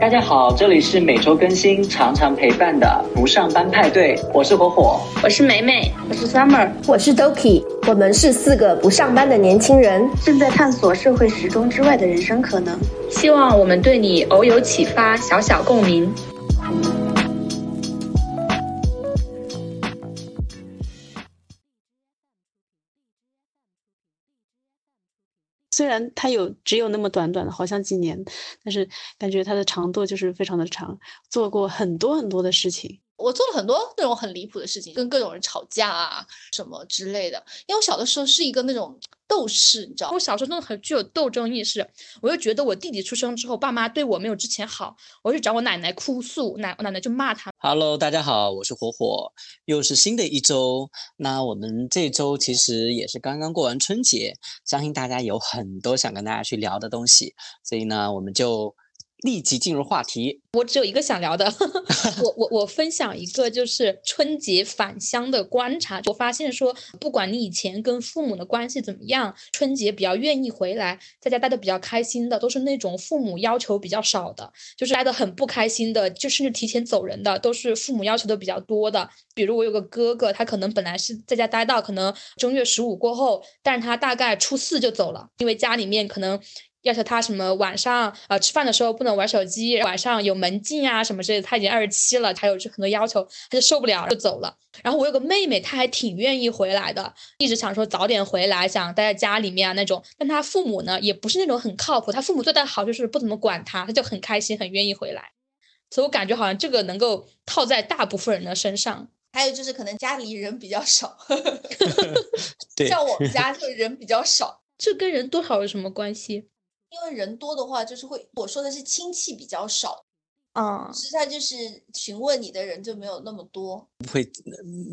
大家好，这里是每周更新、常常陪伴的不上班派对，我是火火，我是美美，我是 Summer，我是 Doki，我们是四个不上班的年轻人，正在探索社会时钟之外的人生可能，希望我们对你偶有启发，小小共鸣。虽然它有只有那么短短的，好像几年，但是感觉它的长度就是非常的长，做过很多很多的事情。我做了很多那种很离谱的事情，跟各种人吵架啊什么之类的。因为我小的时候是一个那种斗士，你知道，我小时候真的很具有斗争意识。我就觉得我弟弟出生之后，爸妈对我没有之前好，我就找我奶奶哭诉，奶奶奶就骂他。Hello，大家好，我是火火，又是新的一周。那我们这周其实也是刚刚过完春节，相信大家有很多想跟大家去聊的东西，所以呢，我们就。立即进入话题。我只有一个想聊的，我我我分享一个就是春节返乡的观察。我发现说，不管你以前跟父母的关系怎么样，春节比较愿意回来，在家待的比较开心的，都是那种父母要求比较少的；就是待的很不开心的，就甚至提前走人的，都是父母要求的比较多的。比如我有个哥哥，他可能本来是在家待到可能正月十五过后，但是他大概初四就走了，因为家里面可能。要求他什么晚上啊吃饭的时候不能玩手机，晚上有门禁啊什么之类的。他已经二十七了，还有很多要求，他就受不了就走了。然后我有个妹妹，她还挺愿意回来的，一直想说早点回来，想待在家里面啊那种。但她父母呢，也不是那种很靠谱。她父母对她好，就是不怎么管她，她就很开心，很愿意回来。所以我感觉好像这个能够套在大部分人的身上。还有就是可能家里人比较少，像我们家就人比较少，这跟人多少有什么关系？因为人多的话，就是会我说的是亲戚比较少，嗯，实在就是询问你的人就没有那么多，不会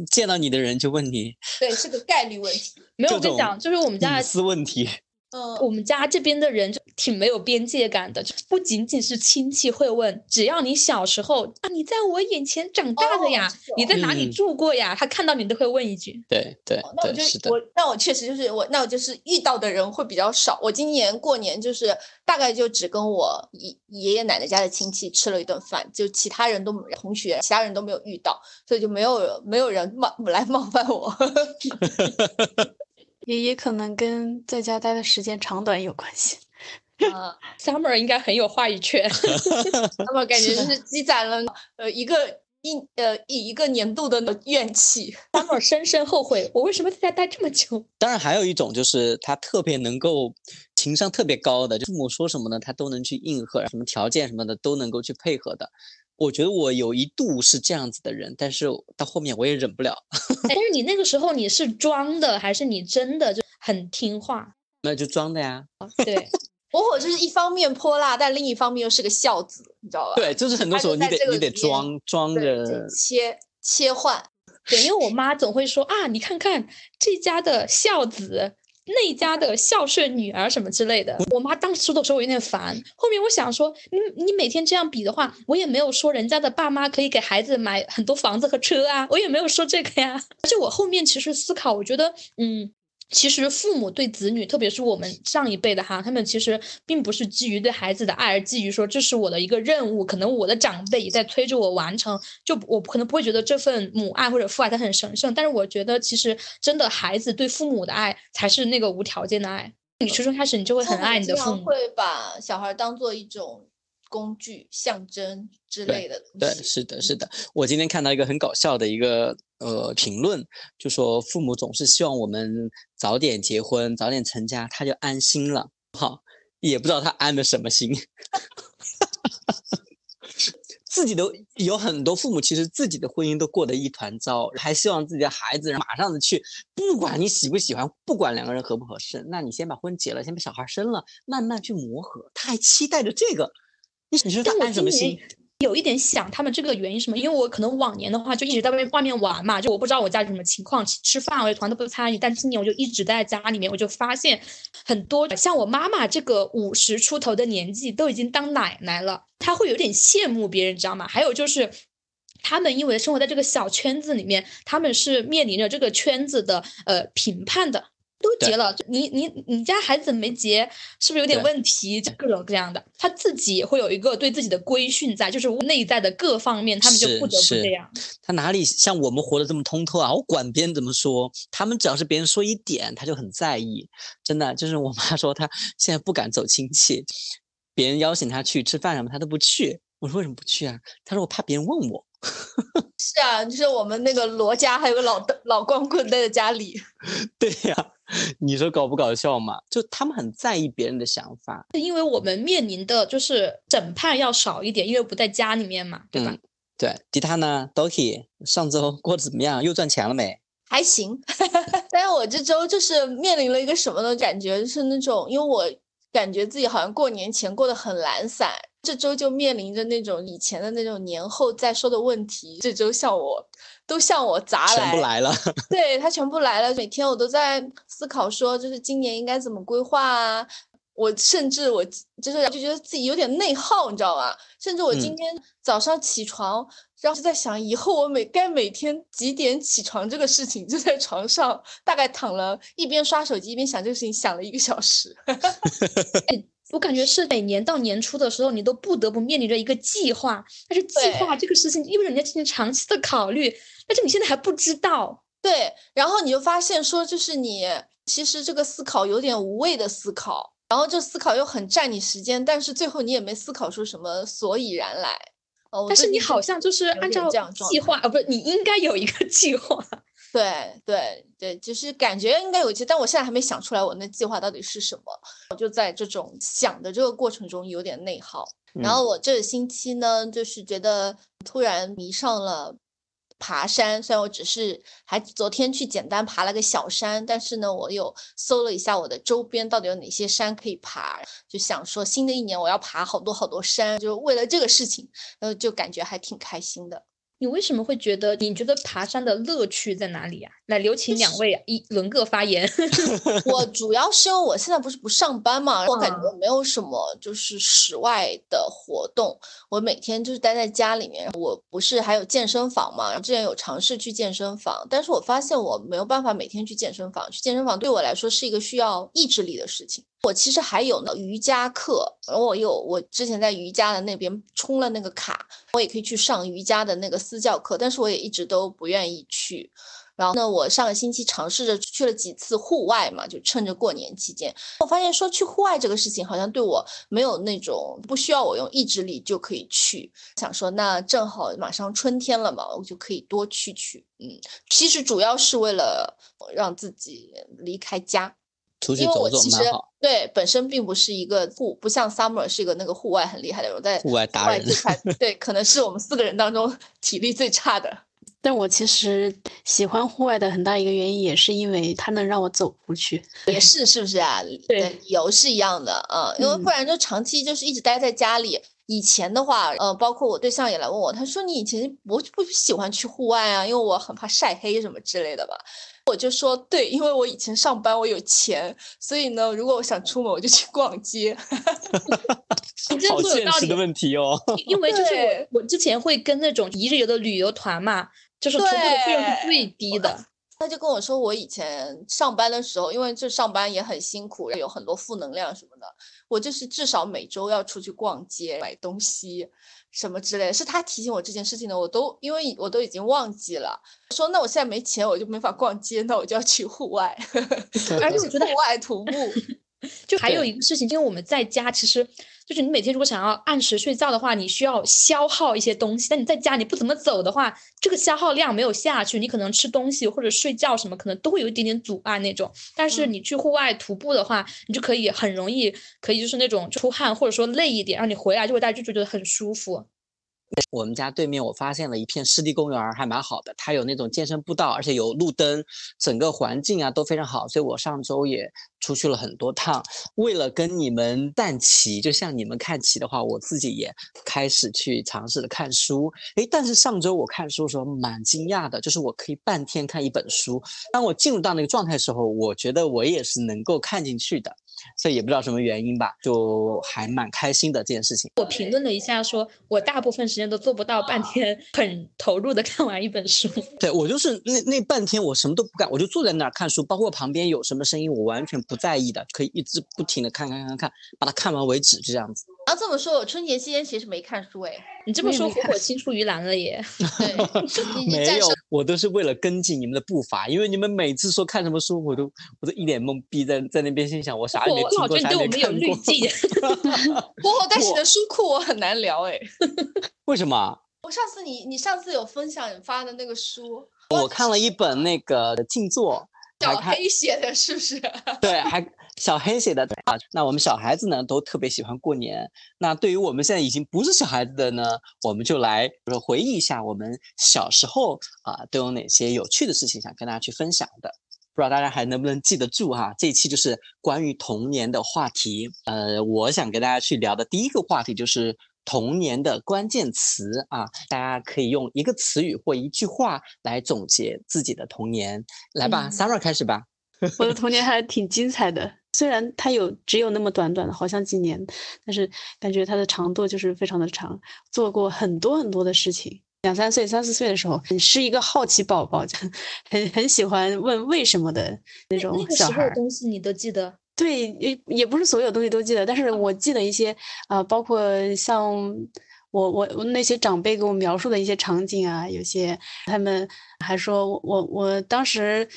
见到你的人就问你，对，是个概率问题。没有，我跟你讲，就是我们家的私问题。嗯，我们家这边的人就挺没有边界感的，就不仅仅是亲戚会问，只要你小时候啊，你在我眼前长大的呀，你在哪里住过呀，他看到你都会问一句。对对，那我就我那我确实就是我，那我就是遇到的人会比较少。我今年过年就是大概就只跟我爷爷爷奶奶家的亲戚吃了一顿饭，就其他人都同学，其他人都没有遇到，所以就没有没有人冒来冒犯我。也也可能跟在家待的时间长短有关系。啊，Summer 应该很有话语权，那么感觉就是积攒了呃一个一呃一一个年度的怨气。Summer 深深后悔，我为什么在家待这么久？当然，还有一种就是他特别能够情商特别高的，就父母说什么呢，他都能去应和，什么条件什么的都能够去配合的。我觉得我有一度是这样子的人，但是到后面我也忍不了。但是你那个时候你是装的，还是你真的就很听话？那就装的呀。对，火火就是一方面泼辣，但另一方面又是个孝子，你知道吧？对，就是很多时候你得你得装装着切切换。对，因为我妈总会说啊，你看看这家的孝子。那家的孝顺女儿什么之类的，我妈当时说的时候我有点烦。后面我想说，你你每天这样比的话，我也没有说人家的爸妈可以给孩子买很多房子和车啊，我也没有说这个呀。而且我后面其实思考，我觉得，嗯。其实父母对子女，特别是我们上一辈的哈，他们其实并不是基于对孩子的爱，而基于说这是我的一个任务，可能我的长辈也在催着我完成。就我可能不会觉得这份母爱或者父爱它很神圣，但是我觉得其实真的孩子对父母的爱才是那个无条件的爱。你初中开始你就会很爱你的父母，会把小孩当做一种。工具、象征之类的东西。对，是的，是的。我今天看到一个很搞笑的一个呃评论，就说父母总是希望我们早点结婚、早点成家，他就安心了。好，也不知道他安的什么心。自己的有很多父母，其实自己的婚姻都过得一团糟，还希望自己的孩子马上的去，不管你喜不喜欢，不管两个人合不合适，那你先把婚结了，先把小孩生了，慢慢去磨合。他还期待着这个。你你说他安什么心？有一点想他们这个原因什么？因为我可能往年的话就一直在外面外面玩嘛，就我不知道我家里什么情况，吃饭我也从来都不参与。但今年我就一直在家里面，我就发现很多像我妈妈这个五十出头的年纪都已经当奶奶了，她会有点羡慕别人，知道吗？还有就是他们因为生活在这个小圈子里面，他们是面临着这个圈子的呃评判的。都结了，你你你家孩子没结，是不是有点问题？各种各样的，他自己也会有一个对自己的规训在，就是内在的各方面，他们就不得不这样。他哪里像我们活得这么通透啊？我管别人怎么说，他们只要是别人说一点，他就很在意。真的，就是我妈说，她现在不敢走亲戚，别人邀请他去吃饭什么，他都不去。我说为什么不去啊？他说我怕别人问我。是啊，就是我们那个罗家还有个老老光棍待在家里。对呀。你说搞不搞笑嘛？就他们很在意别人的想法，因为我们面临的就是审判要少一点，因为不在家里面嘛，对吧？对，吉他呢，Doki 上周 过得怎么样？又赚钱了没？还行，但是我这周就是面临了一个什么的感觉，就是那种，因为我感觉自己好像过年前过得很懒散，这周就面临着那种以前的那种年后再说的问题，这周像我。都向我砸来，全部来了。对他全部来了，每天我都在思考，说就是今年应该怎么规划啊。我甚至我就是就觉得自己有点内耗，你知道吗？甚至我今天早上起床，然后就在想，以后我每该每天几点起床这个事情，就在床上大概躺了一边刷手机一边想这个事情，想了一个小时。我感觉是每年到年初的时候，你都不得不面临着一个计划，但是计划这个事情意味着你要进行长期的考虑，但是你现在还不知道。对，然后你就发现说，就是你其实这个思考有点无谓的思考，然后这思考又很占你时间，但是最后你也没思考出什么所以然来。哦，但是你好像就是按照计划，啊，不是，你应该有一个 计划。对对对，就是感觉应该有一些，但我现在还没想出来我那计划到底是什么。我就在这种想的这个过程中有点内耗。然后我这个星期呢，就是觉得突然迷上了爬山。虽然我只是还昨天去简单爬了个小山，但是呢，我有搜了一下我的周边到底有哪些山可以爬，就想说新的一年我要爬好多好多山，就为了这个事情，然后就感觉还挺开心的。你为什么会觉得？你觉得爬山的乐趣在哪里呀？来，有请两位 一轮个发言。我主要是因为我现在不是不上班嘛，我感觉没有什么就是室外的活动，我每天就是待在家里面。我不是还有健身房嘛？之前有尝试去健身房，但是我发现我没有办法每天去健身房。去健身房对我来说是一个需要意志力的事情。我其实还有呢瑜伽课，我有我之前在瑜伽的那边充了那个卡，我也可以去上瑜伽的那个私教课，但是我也一直都不愿意去。然后呢，我上个星期尝试着去了几次户外嘛，就趁着过年期间，我发现说去户外这个事情好像对我没有那种不需要我用意志力就可以去。想说那正好马上春天了嘛，我就可以多去去。嗯，其实主要是为了让自己离开家。出去走走蛮好。对，本身并不是一个户，不像 Summer 是一个那个户外很厉害的人，在户外达人。对，可能是我们四个人当中体力最差的。但我其实喜欢户外的很大一个原因，也是因为它能让我走出去。也是，是不是啊？对，理由是一样的。嗯，因为不然就长期就是一直待在家里。以前的话，呃，包括我对象也来问我，他说你以前不不喜欢去户外啊，因为我很怕晒黑什么之类的吧。我就说对，因为我以前上班我有钱，所以呢，如果我想出门，我就去逛街。好现实的问题哦。因为就是我我之前会跟那种一日游的旅游团嘛，就是徒步的费用是最低的。他就跟我说，我以前上班的时候，因为这上班也很辛苦，有很多负能量什么的，我就是至少每周要出去逛街买东西。什么之类的，是他提醒我这件事情的，我都因为我都已经忘记了。说那我现在没钱，我就没法逛街，那我就要去户外，而且户外徒步。就还有一个事情，因为我们在家，其实就是你每天如果想要按时睡觉的话，你需要消耗一些东西。但你在家你不怎么走的话，这个消耗量没有下去，你可能吃东西或者睡觉什么，可能都会有一点点阻碍那种。但是你去户外徒步的话，你就可以很容易，可以就是那种出汗或者说累一点，让你回来就会大家就觉得很舒服。我们家对面，我发现了一片湿地公园，还蛮好的。它有那种健身步道，而且有路灯，整个环境啊都非常好。所以我上周也出去了很多趟。为了跟你们淡棋，就像你们看棋的话，我自己也开始去尝试的看书。诶，但是上周我看书的时候蛮惊讶的，就是我可以半天看一本书。当我进入到那个状态的时候，我觉得我也是能够看进去的。所以也不知道什么原因吧，就还蛮开心的这件事情。我评论了一下，说我大部分时间都做不到半天很投入的看完一本书。对我就是那那半天我什么都不干，我就坐在那儿看书，包括旁边有什么声音我完全不在意的，可以一直不停的看看看看，把它看完为止，就这样子。然后这么说，我春节期间其实没看书哎。你这么说，火火青出于蓝了耶。对，没有，我都是为了跟进你们的步伐，因为你们每次说看什么书，我都我都一脸懵逼，在在那边心想我啥也没听过，啥也没看过。火火带你的书库我很难聊哎。为什么？我上次你你上次有分享你发的那个书，我看了一本那个静坐，小黑写的是不是？对，还。小黑写的啊，那我们小孩子呢都特别喜欢过年。那对于我们现在已经不是小孩子的呢，我们就来回忆一下我们小时候啊都有哪些有趣的事情想跟大家去分享的。不知道大家还能不能记得住哈？这一期就是关于童年的话题。呃，我想跟大家去聊的第一个话题就是童年的关键词啊，大家可以用一个词语或一句话来总结自己的童年。来吧，Summer 开始吧。我的童年还挺精彩的。虽然它有只有那么短短的，好像几年，但是感觉它的长度就是非常的长，做过很多很多的事情。两三岁、三四岁的时候，你是一个好奇宝宝，很很喜欢问为什么的那种小孩。东西你都记得？对，也也不是所有东西都记得，但是我记得一些啊，包括像我我我那些长辈给我描述的一些场景啊，有些他们还说我我当时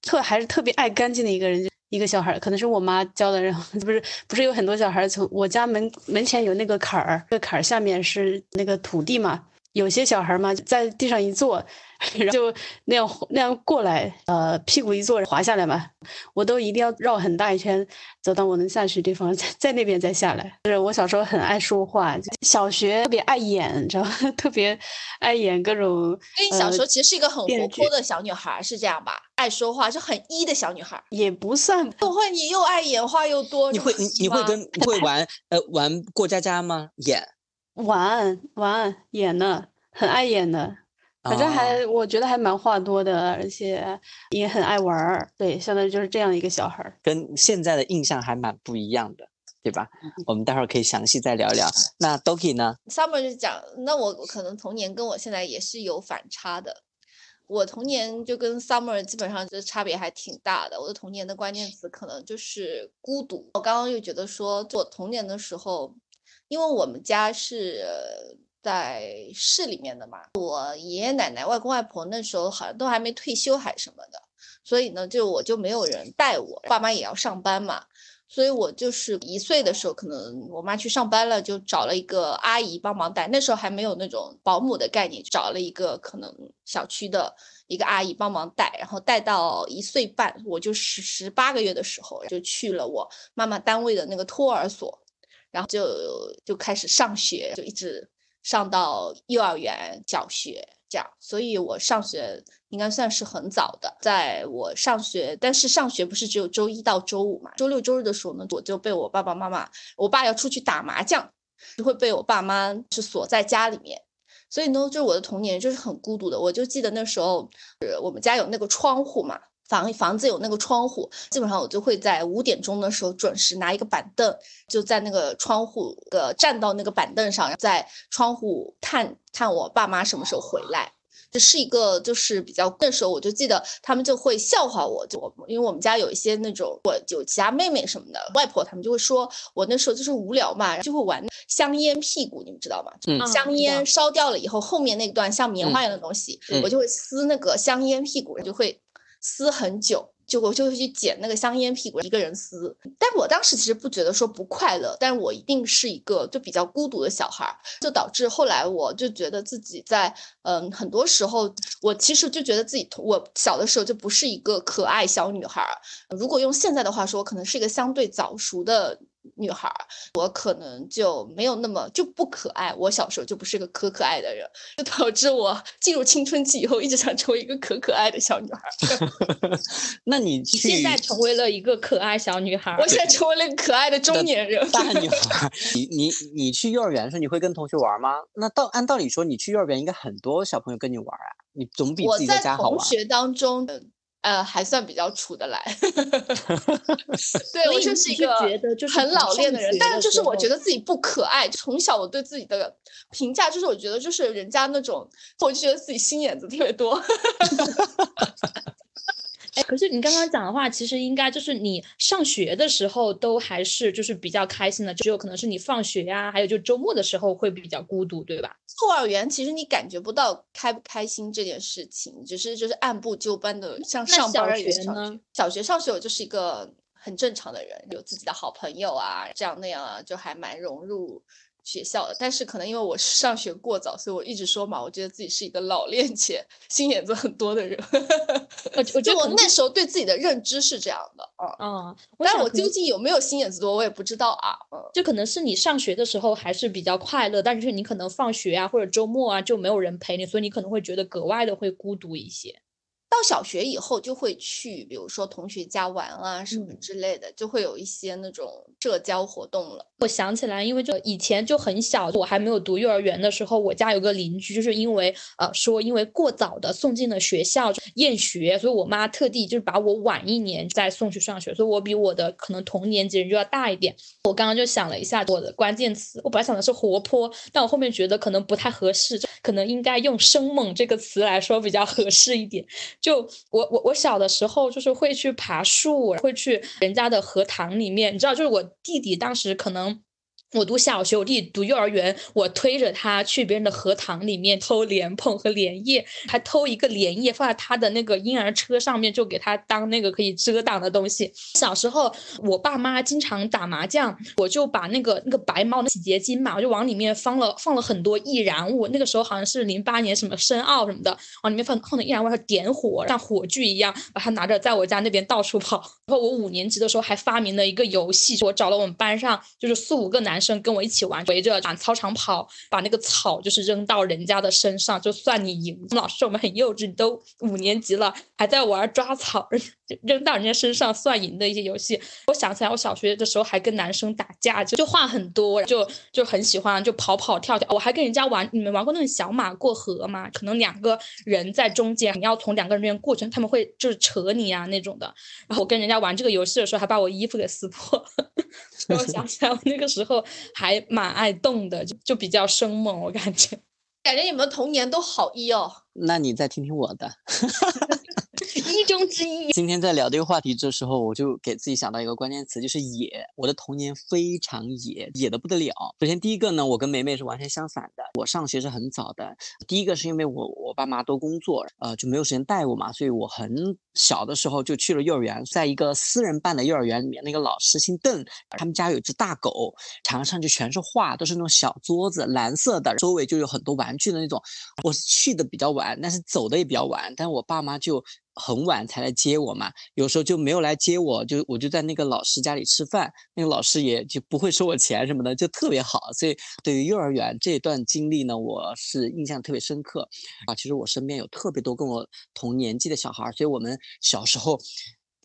特还是特别爱干净的一个人。一个小孩，可能是我妈教的，然后 不是不是有很多小孩从我家门门前有那个坎儿，这个坎儿下面是那个土地嘛，有些小孩嘛在地上一坐。然后就那样那样过来，呃，屁股一坐滑下来嘛，我都一定要绕很大一圈，走到我能下去的地方，在在那边再下来。就是我小时候很爱说话，小学特别爱演，你知道吗？特别爱演各种。所以小时候其实是一个很活泼的小女孩，是这样吧？爱说话，就很一的小女孩，也不算。不会，你又爱演，话又多。你会你你会跟你会玩呃玩过家家吗？演玩玩演呢，很爱演的。反正还，我觉得还蛮话多的，而且也很爱玩儿。对，相当于就是这样一个小孩儿，跟现在的印象还蛮不一样的，对吧？我们待会儿可以详细再聊聊。那 Doki 呢？Summer 就讲，那我可能童年跟我现在也是有反差的。我童年就跟 Summer 基本上就差别还挺大的。我的童年的关键词可能就是孤独。我刚刚又觉得说，我童年的时候，因为我们家是。在市里面的嘛，我爷爷奶奶、外公外婆那时候好像都还没退休还什么的，所以呢，就我就没有人带我，爸妈也要上班嘛，所以我就是一岁的时候，可能我妈去上班了，就找了一个阿姨帮忙带。那时候还没有那种保姆的概念，找了一个可能小区的一个阿姨帮忙带，然后带到一岁半，我就十十八个月的时候就去了我妈妈单位的那个托儿所，然后就就开始上学，就一直。上到幼儿园、小学这样，所以我上学应该算是很早的。在我上学，但是上学不是只有周一到周五嘛？周六、周日的时候呢，我就被我爸爸妈妈，我爸要出去打麻将，就会被我爸妈是锁在家里面。所以呢，就是我的童年就是很孤独的。我就记得那时候，呃，我们家有那个窗户嘛。房房子有那个窗户，基本上我就会在五点钟的时候准时拿一个板凳，就在那个窗户的站到那个板凳上，在窗户看看我爸妈什么时候回来。这是一个就是比较那时候我就记得他们就会笑话我，就我因为我们家有一些那种我有其他妹妹什么的，外婆他们就会说我那时候就是无聊嘛，就会玩香烟屁股，你们知道吗？嗯，香烟烧掉了以后，后面那段像棉花一样的东西，我就会撕那个香烟屁股，就会。撕很久，就我就会去捡那个香烟屁股，一个人撕。但我当时其实不觉得说不快乐，但我一定是一个就比较孤独的小孩，就导致后来我就觉得自己在嗯很多时候，我其实就觉得自己我小的时候就不是一个可爱小女孩。如果用现在的话说，可能是一个相对早熟的。女孩，我可能就没有那么就不可爱。我小时候就不是个可可爱的人，就导致我 进入青春期以后，一直想成为一个可可爱的小女孩。那你现在成为了一个可爱小女孩，我现在成为了可爱的中年人。大女孩，你你你去幼儿园的时候，你会跟同学玩吗？那到按道理说，你去幼儿园应该很多小朋友跟你玩啊，你总比自己在家好玩。同学当中，呃，还算比较处得来。对我就是一个很老练的人，但是就是我觉得自己不可爱。从小我对自己的评价就是，我觉得就是人家那种，我就觉得自己心眼子特别多。哎，可是你刚刚讲的话，其实应该就是你上学的时候都还是就是比较开心的，只有可能是你放学呀、还有就周末的时候会比较孤独，对吧？幼儿园其实你感觉不到开不开心这件事情，只是就是按部就班的像上班小一样上学呢学。小学上学我就是一个很正常的人，有自己的好朋友啊，这样那样啊，就还蛮融入学校的。但是可能因为我上学过早，所以我一直说嘛，我觉得自己是一个老练且 心眼子很多的人。我 我觉得我那时候对自己的认知是这样的啊。啊，我但我究竟有没有心眼子多，我也不知道啊。嗯，就可能是你上学的时候还是比较快乐，但是你可能放学啊或者周末啊就没有人陪你，所以你可能会觉得格外的会孤独一些。到小学以后就会去，比如说同学家玩啊什么嗯之类的，就会有一些那种社交活动了。我想起来，因为就以前就很小，我还没有读幼儿园的时候，我家有个邻居，就是因为呃说因为过早的送进了学校厌学，所以我妈特地就是把我晚一年再送去上学，所以我比我的可能同年级人就要大一点。我刚刚就想了一下我的关键词，我本来想的是活泼，但我后面觉得可能不太合适，可能应该用生猛这个词来说比较合适一点。就我我我小的时候就是会去爬树，会去人家的荷塘里面，你知道，就是我弟弟当时可能。我读小学，我弟弟读幼儿园，我推着他去别人的荷塘里面偷莲蓬和莲叶，还偷一个莲叶放在他的那个婴儿车上面，就给他当那个可以遮挡的东西。小时候，我爸妈经常打麻将，我就把那个那个白猫的洗洁精嘛，我就往里面放了放了很多易燃物。那个时候好像是零八年什么申奥什么的，往里面放放的易燃物，然后点火，像火炬一样，把它拿着在我家那边到处跑。然后我五年级的时候还发明了一个游戏，我找了我们班上就是四五个男男生跟我一起玩，围着满操场跑，把那个草就是扔到人家的身上，就算你赢。老师我们很幼稚，你都五年级了还在玩抓草，扔 扔到人家身上算赢的一些游戏。我想起来，我小学的时候还跟男生打架，就就话很多，就就很喜欢就跑跑跳跳。我还跟人家玩，你们玩过那种小马过河吗？可能两个人在中间，你要从两个人中间过去，他们会就是扯你啊那种的。然后我跟人家玩这个游戏的时候，还把我衣服给撕破。我想起来，我那个时候还蛮爱动的，就就比较生猛，我感觉。感觉你们童年都好一哦。那你再听听我的。一中之一。今天在聊这个话题的时候，我就给自己想到一个关键词，就是野。我的童年非常野，野的不得了。首先第一个呢，我跟梅梅是完全相反的。我上学是很早的。第一个是因为我我爸妈都工作，呃，就没有时间带我嘛，所以我很小的时候就去了幼儿园，在一个私人办的幼儿园里面，那个老师姓邓，他们家有只大狗，墙上就全是画，都是那种小桌子，蓝色的，周围就有很多玩具的那种。我是去的比较晚，但是走的也比较晚，但我爸妈就很晚才来接我嘛，有时候就没有来接我，就我就在那个老师家里吃饭，那个老师也就不会收我钱什么的，就特别好。所以对于幼儿园这段经历呢，我是印象特别深刻啊。其实我身边有特别多跟我同年纪的小孩，所以我们小时候。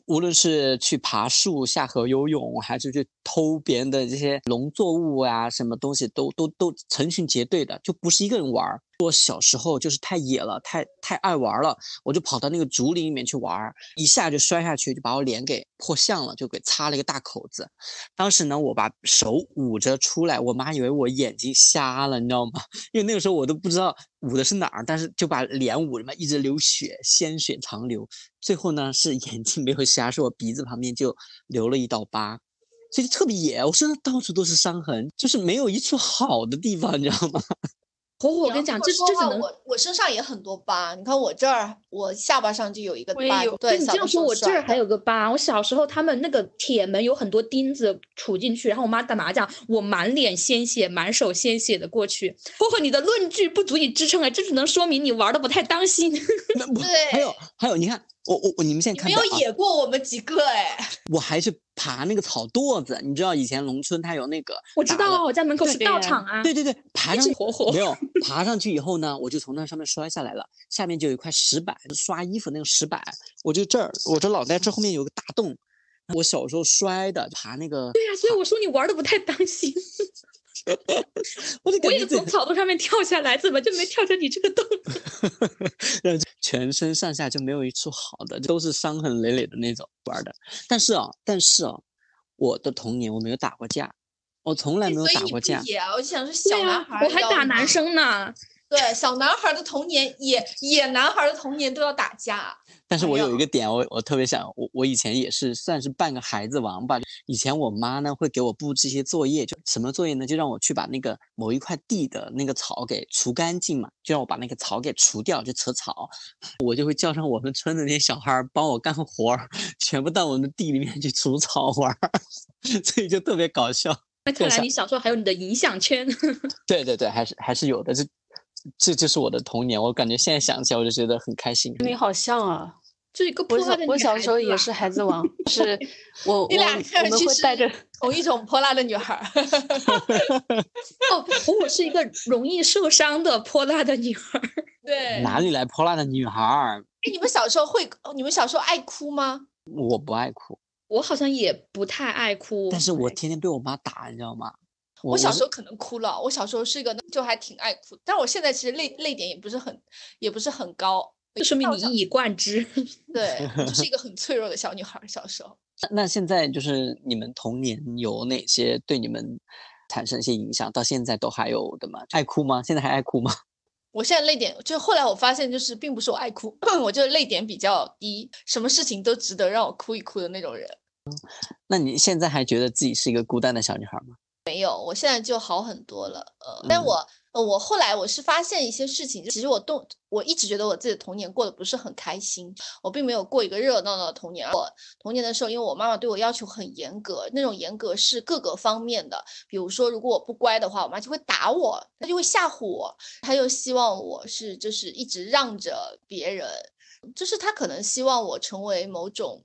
无论是去爬树、下河游泳，还是去偷别人的这些农作物啊，什么东西都都都成群结队的，就不是一个人玩儿。我小时候就是太野了，太太爱玩了，我就跑到那个竹林里面去玩，一下就摔下去，就把我脸给破相了，就给擦了一个大口子。当时呢，我把手捂着出来，我妈以为我眼睛瞎了，你知道吗？因为那个时候我都不知道捂的是哪儿，但是就把脸捂着嘛，一直流血，鲜血长流。最后呢，是 眼睛没有瞎，是我鼻子旁边就留了一道疤，所以特别野。我身上到处都是伤痕，就是没有一处好的地方，你知道吗？火火，我跟你讲，这这只能我我身上也很多疤，你看我这儿，我下巴上就有一个疤有。对，你这样说，我这儿还有个疤。我小时候他们那个铁门有很多钉子杵进去，然后我妈打麻将，我满脸鲜血，满手鲜血的过去。火火，你的论据不足以支撑啊，这只能说明你玩的不太当心。对，还有还有，你看我我我，你们现在看没有野过我们几个哎，我还是爬那个草垛子，你知道以前农村它有那个，我知道啊，我家门口是道场啊。对对对，爬上火火没有爬上去以后呢，我就从那上面摔下来了，下面就有一块石板，刷衣服那个石板，我就这儿，我这脑袋这后面有个大洞，我小时候摔的，爬那个。对呀、啊，所以我说你玩的不太当心。我也从草垛上面跳下来，怎么就没跳成你这个洞？然后全身上下就没有一处好的，都是伤痕累累的那种玩的。但是啊，但是啊，我的童年我没有打过架，我从来没有打过架。也啊？我就想说，对小男啊孩，我还打男。生呢。对，小男孩的童年也野男孩的童年都要打架。但是我有一个点，我我特别想，我我以前也是算是半个孩子王吧。以前我妈呢会给我布置一些作业，就什么作业呢？就让我去把那个某一块地的那个草给除干净嘛，就让我把那个草给除掉，就扯草。我就会叫上我们村的那些小孩儿帮我干活儿，全部到我们的地里面去除草玩儿，所以就特别搞笑。那看来你小时候还有你的影响圈。对对对，还是还是有的，这这就是我的童年。我感觉现在想起来我就觉得很开心。你好像啊，就一个我小泼辣的女我小时候也是孩子王，是 我我你俩我们是会带着 同一种泼辣的女孩儿。哦，我是一个容易受伤的泼辣的女孩儿。对，哪里来泼辣的女孩儿？哎，你们小时候会，你们小时候爱哭吗？我不爱哭，我好像也不太爱哭，但是我天天被我妈打，你知道吗？是我小时候可能哭了，我小时候是一个就还挺爱哭，但我现在其实泪泪点也不是很也不是很高，就说明你一以贯之。对，就是一个很脆弱的小女孩儿。小时候，那那现在就是你们童年有哪些对你们产生一些影响？到现在都还有的吗？爱哭吗？现在还爱哭吗？我现在泪点就后来我发现，就是并不是我爱哭，我就泪点比较低，什么事情都值得让我哭一哭的那种人。那你现在还觉得自己是一个孤单的小女孩吗？没有，我现在就好很多了。呃，但嗯我呃我后来我是发现一些事情，其实我动我一直觉得我自己的童年过得不是很开心，我并没有过一个热闹闹的童年。我童年的时候，因为我妈妈对我要求很严格，那种严格是各个方面的，比如说如果我不乖的话，我妈就会打我，她就会吓唬我，她又希望我是就是一直让着别人，就是她可能希望我成为某种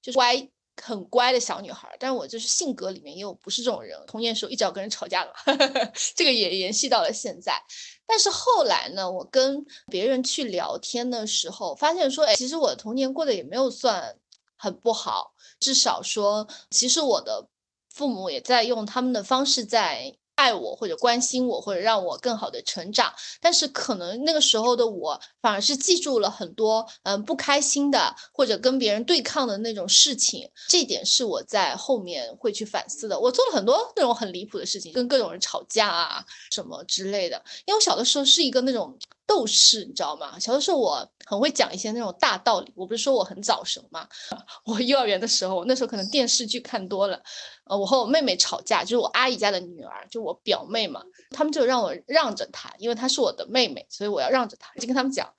就是乖。很乖的小女孩，但我就是性格里面也有不是这种人。童年时候一直要跟人吵架的，这个也延续到了现在。但是后来呢，我跟别人去聊天的时候，发现说，哎，其实我的童年过得也没有算很不好，至少说，其实我的父母也在用他们的方式在爱我，或者关心我，或者让我更好的成长。但是可能那个时候的我，反而是记住了很多嗯不开心的，或者跟别人对抗的那种事情。这点是我在后面会去反思的。我做了很多那种很离谱的事情，跟各种人吵架啊什么之类的。因为我小的时候是一个那种斗士，你知道吗？小的时候我很会讲一些那种大道理。我不是说我很早熟吗？我幼儿园的时候，那时候可能电视剧看多了，呃，我和我妹妹吵架，就是我阿姨家的女儿，就我表妹嘛，他们就让我让着她，因为她是我的妹妹，所以我要让着她。就跟他们讲，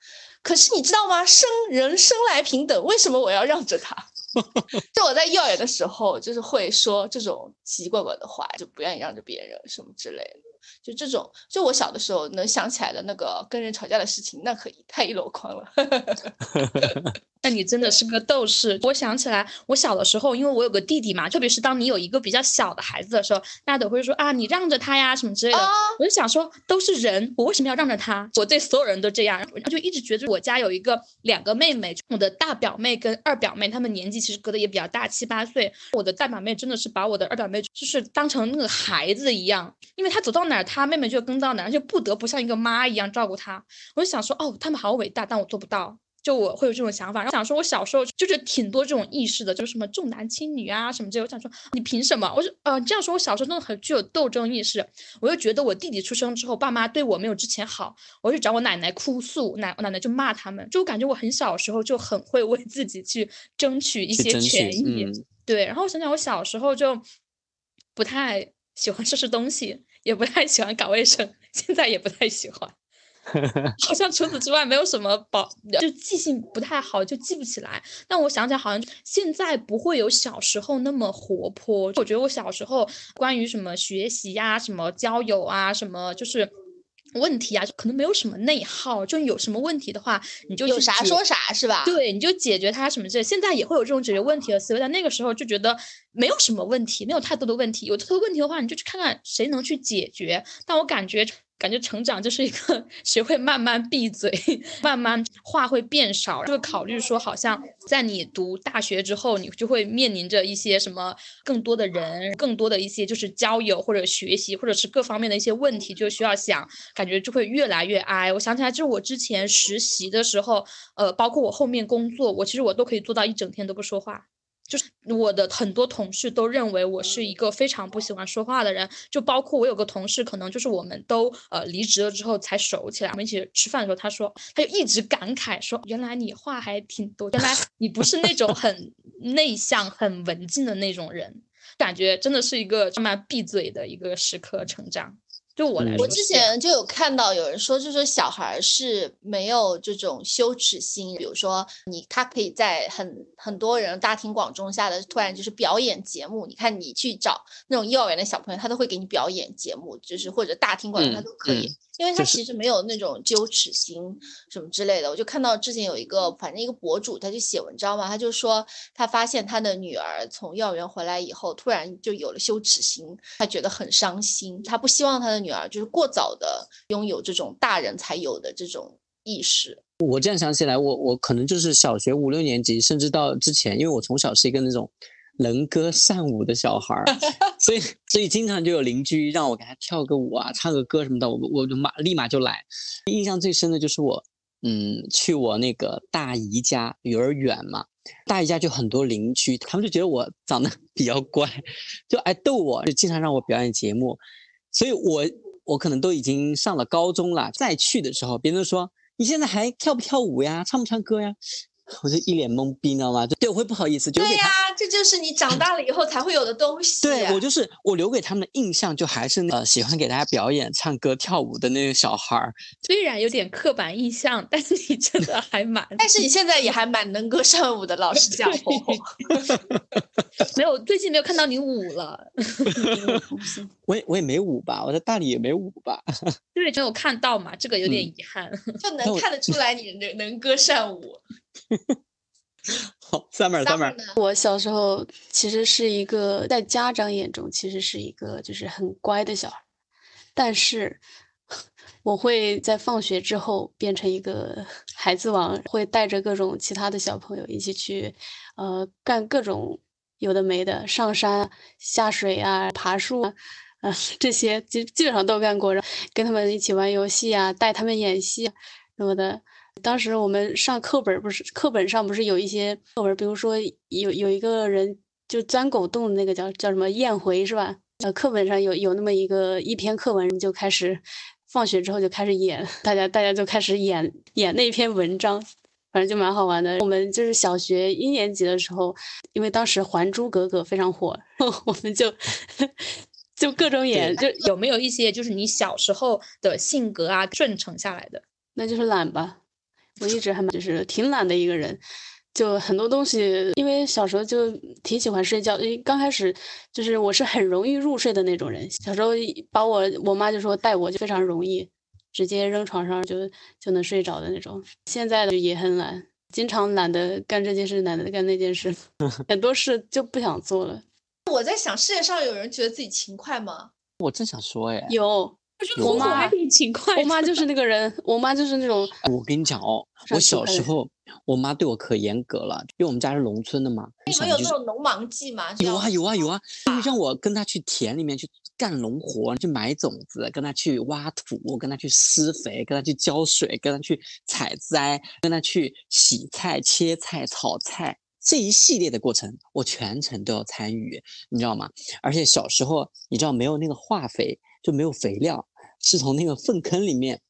可是你知道吗？生人生来平等，为什么我要让着她？就我在幼儿园的时候，就是会说这种奇奇怪怪的话，就不愿意让着别人什么之类的。就这种，就我小的时候能想起来的那个跟人吵架的事情，那可以太一箩筐了。那你真的是个斗士。我想起来，我小的时候，因为我有个弟弟嘛，特别是当你有一个比较小的孩子的时候，大家都会说啊，你让着他呀，什么之类的。啊我就想说，都是人，我为什么要让着他？我对所有人都这样，然后就一直觉得我家有一个两个妹妹，我的大表妹跟二表妹，她们年纪其实隔得也比较大，七八岁。我的大表妹真的是把我的二表妹就是当成那个孩子一样，因为她走到哪儿，她妹妹就跟到哪儿，就不得不像一个妈一样照顾她。我就想说，哦，他们好伟大，但我做不到。就我会有这种想法，然后想说，我小时候就是挺多这种意识的，就是什么重男轻女啊什么之类。我想说，你凭什么？我就呃这样说，我小时候真的很具有斗争意识。我就觉得我弟弟出生之后，爸妈对我没有之前好，我就找我奶奶哭诉，奶奶奶就骂他们。就我感觉我很小时候就很会为自己去争取一些权益。嗯对，然后我想想，我小时候就不太喜欢收拾东西，也不太喜欢搞卫生，现在也不太喜欢。好像除此之外没有什么保，就记性不太好，就记不起来。但我想起来，好像现在不会有小时候那么活泼。我觉得我小时候关于什么学习呀、什么交友啊、什么就是问题啊，可能没有什么内耗。就有什么问题的话，你就有啥说啥是吧？对，你就解决它什么之类。现在也会有这种解决问题的思维，但那个时候就觉得没有什么问题，没有太多的问题。有太多问题的话，你就去看看谁能去解决。但我感觉感觉成长就是一个 学会慢慢闭嘴，慢慢话会变少。就会考虑说，好像在你读大学之后，你就会面临着一些什么更多的人，更多的一些就是交友或者学习，或者是各方面的一些问题，就需要想，感觉就会越来越哀。我想起来，就是我之前实习的时候，呃，包括我后面工作，我其实我都可以做到一整天都不说话。就是我的很多同事都认为我是一个非常不喜欢说话的人，就包括我有个同事，可能就是我们都呃离职了之后才熟起来。我们一起吃饭的时候，他说他就一直感慨说：“原来你话还挺多，原来你不是那种很内向、很文静的那种人。”感觉真的是一个慢慢闭嘴的一个时刻成长。对我来说，我之前就有看到有人说，就是说小孩是没有这种羞耻心，比如说你他可以在很很多人大庭广众下的突然就是表演节目，你看你去找那种幼儿园的小朋友，他都会给你表演节目，就是或者大庭广众他都可以。因为他其实没有那种羞耻心什么之类的，我就看到之前有一个，反正一个博主，他就写文章嘛，他就说他发现他的女儿从幼儿园回来以后，突然就有了羞耻心，他觉得很伤心，他不希望他的女儿就是过早的拥有这种大人才有的这种意识。我这样想起来，我我可能就是小学五六年级，甚至到之前，因为我从小是一个那种。能歌善舞的小孩儿，所以所以经常就有邻居让我给他跳个舞啊，唱个歌什么的，我我就马立马就来。印象最深的就是我，嗯，去我那个大姨家，幼儿园嘛，大姨家就很多邻居，他们就觉得我长得 比较乖，就爱逗我，就经常让我表演节目。所以我我可能都已经上了高中了，再去的时候，别人说你现在还跳不跳舞呀，唱不唱歌呀？我就一脸懵逼，你知道吗？就对我会不好意思，就对呀，这就是你长大了以后才会有的东西。对我就是我留给他们的印象，就还是呃喜欢给大家表演、唱歌、跳舞的那个小孩儿。虽然有点刻板印象，但是你真的还蛮……但是你现在也还蛮能歌善舞的，老实讲。没有，最近没有看到你舞了。我也我也没舞吧，我在大理也没舞吧。对，没有看到嘛，这个有点遗憾。就 能看得出来你能能歌善舞。好，三妹，三妹。我小时候其实是一个在家长眼中其实是一个就是很乖的小孩，但是我会在放学之后变成一个 孩子王，会带着各种其他的小朋友一起去，呃，干各种有的没的，上山下水啊，爬树啊，呃，这些基基本上都干过，然后跟他们一起玩游戏啊，带他们演戏什么的。当时我们上课本不是课本上不是有一些课文，比如说有有一个人就钻狗洞，那个叫叫什么燕回是吧？呃，课本上有有那么一个一篇课文，就开始放学之后就开始演，大家大家就开始演演那篇文章，反正就蛮好玩的。我们就是小学一年级的时候，因为当时《还珠格格》非常火，我们就就各种演。就有没有一些就是你小时候的性格啊顺承下来的？那就是懒吧。我一直还蛮就是挺懒的一个人，就很多东西，因为小时候就挺喜欢睡觉。因为刚开始就是我是很容易入睡的那种人，小时候把我我妈就说带我就非常容易，直接扔床上就就能睡着的那种。现在的也很懒，经常懒得干这件事，懒得干那件事，很多事就不想做了。我在想，世界上有人觉得自己勤快吗？我正想说，哎，有。我妈还挺勤快，我妈就是那个人，我妈就是那种。我跟你讲哦，我小时候我妈对我可严格了，因为我们家是农村的嘛。你们有那种农忙季吗？有啊有啊有啊，就让我跟她去田里面去干农活，去买种子，跟她去挖土，跟她去施肥，跟她去浇水，跟她去采摘，跟她去洗菜、切菜、炒菜，这一系列的过程我全程都要参与，你知道吗？而且小时候你知道没有那个化肥，就没有肥料。是从那个粪坑里面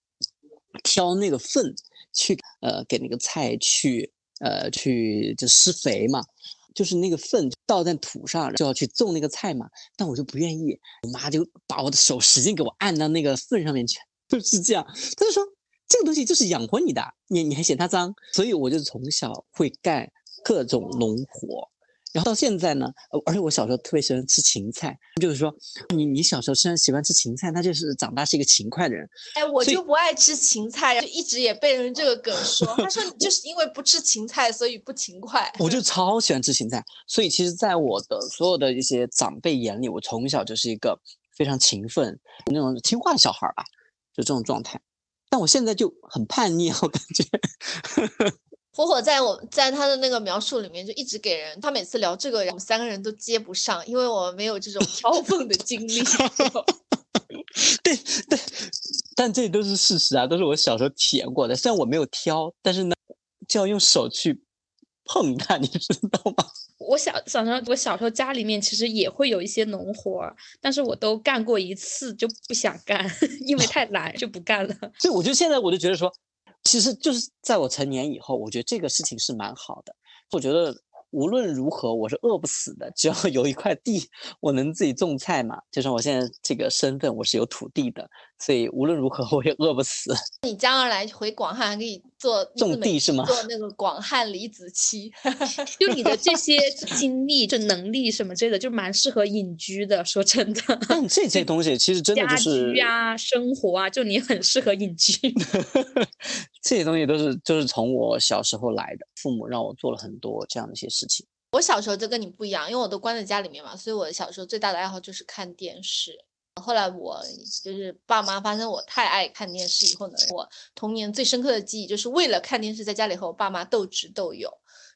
挑那个粪去，呃，给那个菜去，呃，去就施肥嘛，就是那个粪倒在土上就要去种那个菜嘛。但我就不愿意，我妈就把我的手使劲给我按到那个粪上面去，就是这样。她就说这个东西就是养活你的，你你还嫌它脏，所以我就从小会干各种农活。然后到现在呢，而且我小时候特别喜欢吃芹菜，就是说，你你小时候虽然喜欢吃芹菜，那就是长大是一个勤快的人。哎，我就不爱吃芹菜，就一直也被人这个梗说，他说你就是因为不吃芹菜，所以不勤快。我就超喜欢吃芹菜，所以其实，在我的所有的一些长辈眼里，我从小就是一个非常勤奋、那种听话的小孩吧。就这种状态。但我现在就很叛逆，我感觉。火火在我在他的那个描述里面就一直给人，他每次聊这个，我们三个人都接不上，因为我们没有这种挑粪的经历。对对，但这都是事实啊，都是我小时候体验过的。虽然我没有挑，但是呢，就要用手去碰它，你知道吗？我小小时候，我小时候家里面其实也会有一些农活，但是我都干过一次就不想干，因为太懒就不干了。所以我就现在我就觉得说。其实就是在我成年以后，我觉得这个事情是蛮好的。我觉得无论如何，我是饿不死的，只要有一块地，我能自己种菜嘛。就像我现在这个身份，我是有土地的，所以无论如何 我也饿不死。你将来回广汉可以做种地是吗？做那个广汉李子柒，就你的这些经历、就能力什么之类的，就蛮适合隐居的。说真的，但这些东西其实真的就是家居啊、生活啊，就你很适合隐居。这些东西都是就是从我小时候来的，父母让我做了很多这样的一些事情。我小时候就跟你不一样，因为我都关在家里面嘛，所以我小时候最大的爱好就是看电视。后来我就是爸妈发现我太爱看电视以后呢，我童年最深刻的记忆就是为了看电视，在家里和我爸妈斗智斗勇。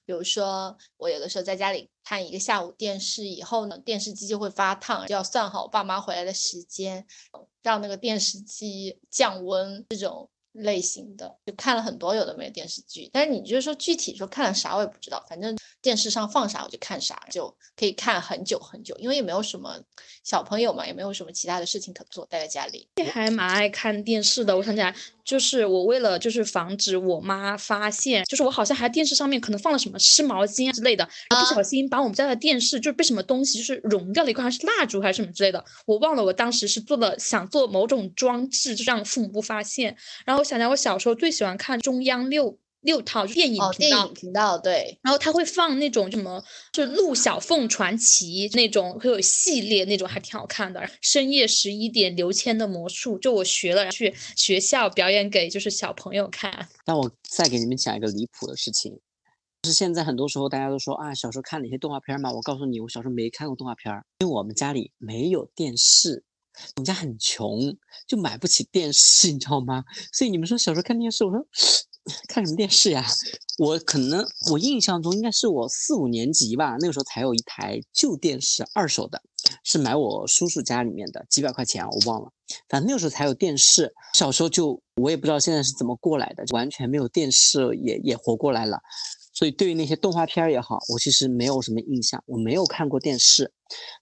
比如说，我有的时候在家里看一个下午电视以后呢，电视机就会发烫，就要算好爸妈回来的时间，让那个电视机降温这种。类型的就看了很多有的没的电视剧，但是你就是说具体说看了啥我也不知道，反正电视上放啥我就看啥，就可以看很久很久，因为也没有什么小朋友嘛，也没有什么其他的事情可做，待在家里。还蛮爱看电视的，我想起来，就是我为了就是防止我妈发现，就是我好像还电视上面可能放了什么湿毛巾啊之类的，不小心把我们家的电视就是被什么东西就是融掉了一块，还是蜡烛还是什么之类的，我忘了我当时是做了想做某种装置，就让父母不发现，然后我。想想我小时候最喜欢看中央六六套电影频道，电影频道对，然后他会放那种什么，就陆小凤传奇那种，会有系列那种，还挺好看的。深夜十一点，刘谦的魔术，就我学了去学校表演给就是小朋友看。那我再给你们讲一个离谱的事情，就是现在很多时候大家都说啊，小时候看哪些动画片嘛？我告诉你，我小时候没看过动画片，因为我们家里没有电视。我们家很穷，就买不起电视，你知道吗？所以你们说小时候看电视，我说看什么电视呀？我可能我印象中应该是我四五年级吧，那个时候才有一台旧电视，二手的，是买我叔叔家里面的，几百块钱我忘了。反正那个时候才有电视。小时候就我也不知道现在是怎么过来的，完全没有电视也也活过来了。所以对于那些动画片也好，我其实没有什么印象，我没有看过电视。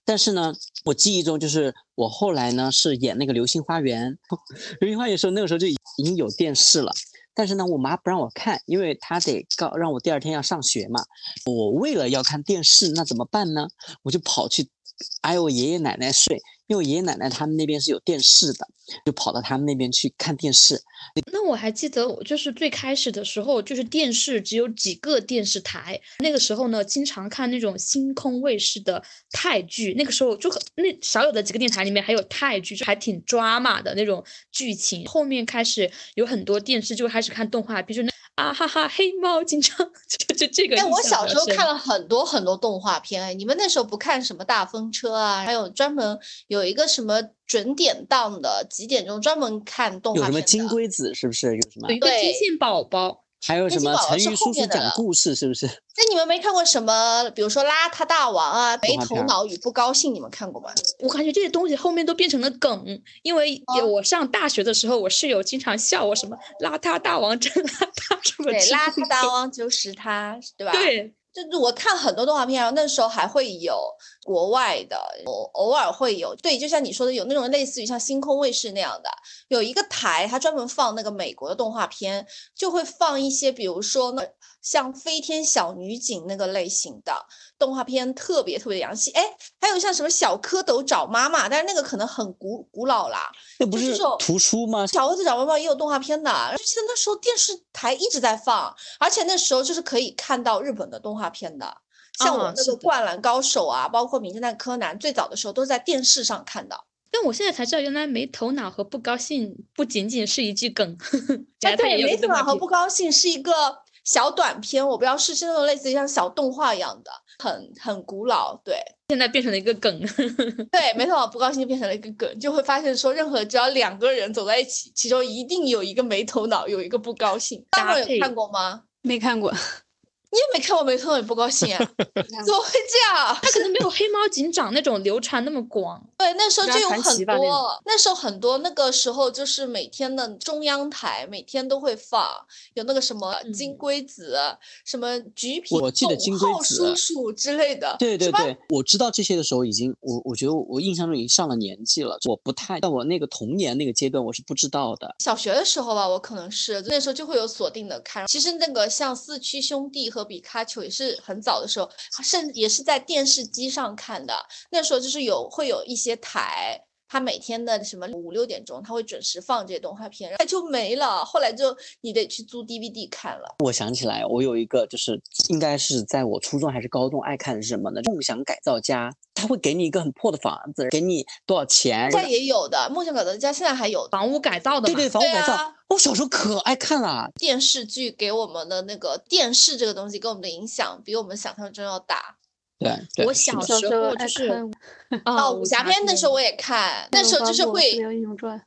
但是呢，我记忆中就是我后来呢是演那个《流星花园》，《流星花园》时候，那个时候就已经有电视了。但是呢，我妈不让我看，因为她得告让我第二天要上学嘛。我为了要看电视，那怎么办呢？我就跑去挨我爷爷奶奶睡。因为我爷爷奶奶他们那边是有电视的，就跑到他们那边去看电视。那我还记得，我就是最开始的时候，就是电视只有几个电视台。那个时候呢，经常看那种星空卫视的泰剧。那个时候就那少有的几个电台里面还有泰剧，就还挺抓马的那种剧情。后面开始有很多电视就开始看动画，比如说那。啊哈哈，黑猫 警长就就这个。哎，我小时候看了很多很多动画片。哎，你们那时候不看什么大风车啊？还有专门有一个什么准点档的，几点钟专门看动画片有什么金龟子是不是？有什么？有一个金线宝宝。还有什么陈玉叔叔讲故事是不是？那你们没看过什么？比如说邋遢大王啊，没头脑与不高兴，你们看过吗？我感觉这些东西后面都变成了梗，因为我上大学的时候，我室友经常笑我什么邋遢大王真邋遢什么。对，邋遢大王就是他，对吧？对。就是我看很多动画片，然后那时候还会有国外的，偶偶尔会有，对，就像你说的，有那种类似于像星空卫视那样的，有一个台，它专门放那个美国的动画片，就会放一些，比如说那。像飞天小女警那个类型的动画片特别特别洋气，哎，还有像什么小蝌蚪找妈妈，但是那个可能很古古老啦。那不是图书吗？小蝌蚪找妈妈也有动画片的，就记得那时候电视台一直在放，而且那时候就是可以看到日本的动画片的，像我那个灌篮高手啊，包括名侦探柯南，最早的时候都是在电视上看的。但我现在才知道，原来没头脑和不高兴不仅仅是一句梗。哎，对，没头脑和不高兴是一个。小短片，我不知道是是那种类似于像小动画一样的，很很古老。对，现在变成了一个梗。对，没头脑，不高兴变成了一个梗，就会发现说，任何只要两个人走在一起，其中一定有一个没头脑，有一个不高兴。大家有看过吗？没看过。你也没看我，没头脑也不高兴啊？怎么会这样？他可能没有黑猫警长那种流传那么广。对，那时候就有很多，那时候很多，那个时候就是每天的中央台每天都会放，有那个什么金龟子，什么橘皮，我记得金龟子叔叔之类的。对对对，我知道这些的时候已经，我我觉得我印象中已经上了年纪了，我不太，在我那个童年那个阶段我是不知道的。小学的时候吧，我可能是那时候就会有锁定的看。其实那个像四驱兄弟和比卡丘也是很早的时候，甚至也是在电视机上看的。那时候就是有会有一些台，他每天的什么五六点钟，他会准时放这些动画片，它就没了。后来就你得去租 DVD 看了。我想起来，我有一个就是应该是在我初中还是高中爱看的是什么呢？梦想改造家，他会给你一个很破的房子，给你多少钱？现在也有的，梦想改造家现在还有房屋改造的。对对，房屋改造。我小时候可爱看了电视剧，给我们的那个电视这个东西给我们的影响，比我们想象中要大。对，我小时候就是 哦，武侠片那时候我也看，那时候就是会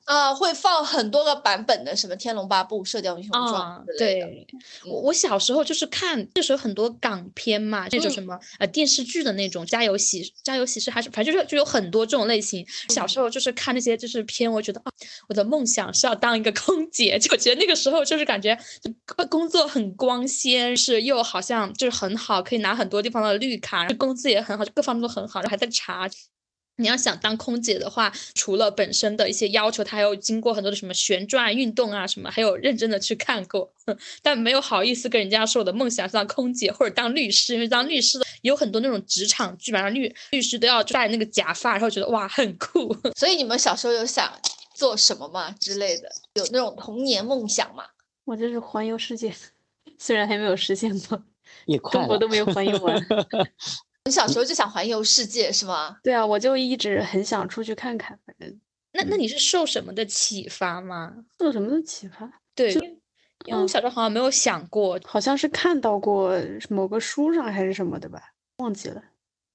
啊，会放很多个版本的什么《天龙八部》《射雕英雄传》对，我我小时候就是看那时候很多港片嘛，这种什么呃电视剧的那种《家有喜家有喜事》，还是反正就是就有很多这种类型。小时候就是看那些就是片，我觉得啊，我的梦想是要当一个空姐，就觉得那个时候就是感觉工作很光鲜，是又好像就是很好，可以拿很多地方的绿卡。工资也很好，就各方面都很好，然后还在查。你要想当空姐的话，除了本身的一些要求，他还有经过很多的什么旋转运动啊什么，还有认真的去看过，但没有好意思跟人家说我的梦想是当空姐或者当律师，因为当律师的有很多那种职场剧，嘛，律律师都要戴那个假发，然后觉得哇很酷。所以你们小时候有想做什么吗之类的？有那种童年梦想吗？我就是环游世界，虽然还没有实现过，也快中国都没有环游完。你小时候就想环游世界是吗？对啊，我就一直很想出去看看。反正，那那你是受什么的启发吗？受什么的启发？对，因为我小时候好像没有想过，好像是看到过某个书上还是什么的吧，忘记了。